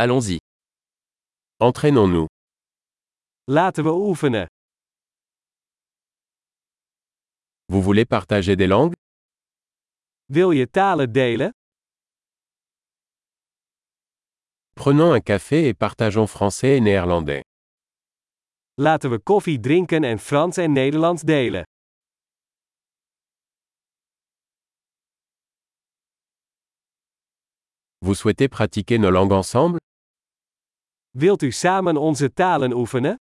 Allons-y. Entraînons-nous. Laten we oefenen. Vous voulez partager des langues? Wil je talen delen? Prenons un café et partageons français et néerlandais. Laten we koffie drinken en Frans en Nederlands delen. Vous souhaitez pratiquer nos langues ensemble? Wilt u samen onze talen oefenen?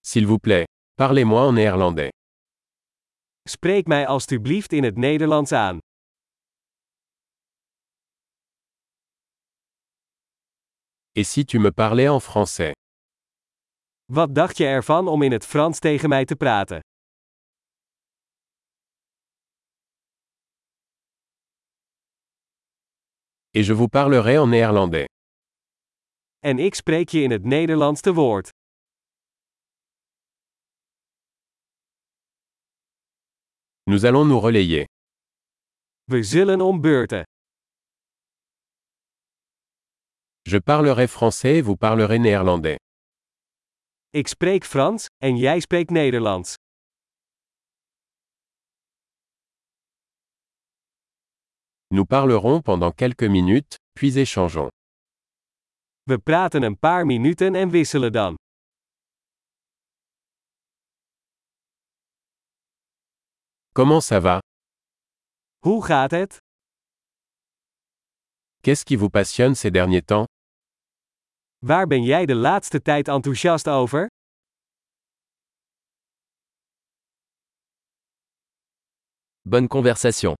S'il vous plaît, parlez-moi en néerlandais. Spreek mij alstublieft in het Nederlands aan. Et si tu me parlais en français Wat dacht je ervan om in het Frans tegen mij te praten? Et je vous parlerai en néerlandais. En ik spreek je in het Nederlands te woord. Nous allons nous relayer. We zullen om beurten. Je parlerai français et vous parlerez néerlandais. Ik spreek Frans, en jij spreekt Nederlands. Nous parlerons pendant quelques minutes, puis échangeons. We praten een paar minuten en wisselen dan. Comment ça va? Hoe gaat het? Qu'est-ce qui vous passionne ces derniers temps? Waar ben jij de laatste tijd enthousiast over? Bonne conversation.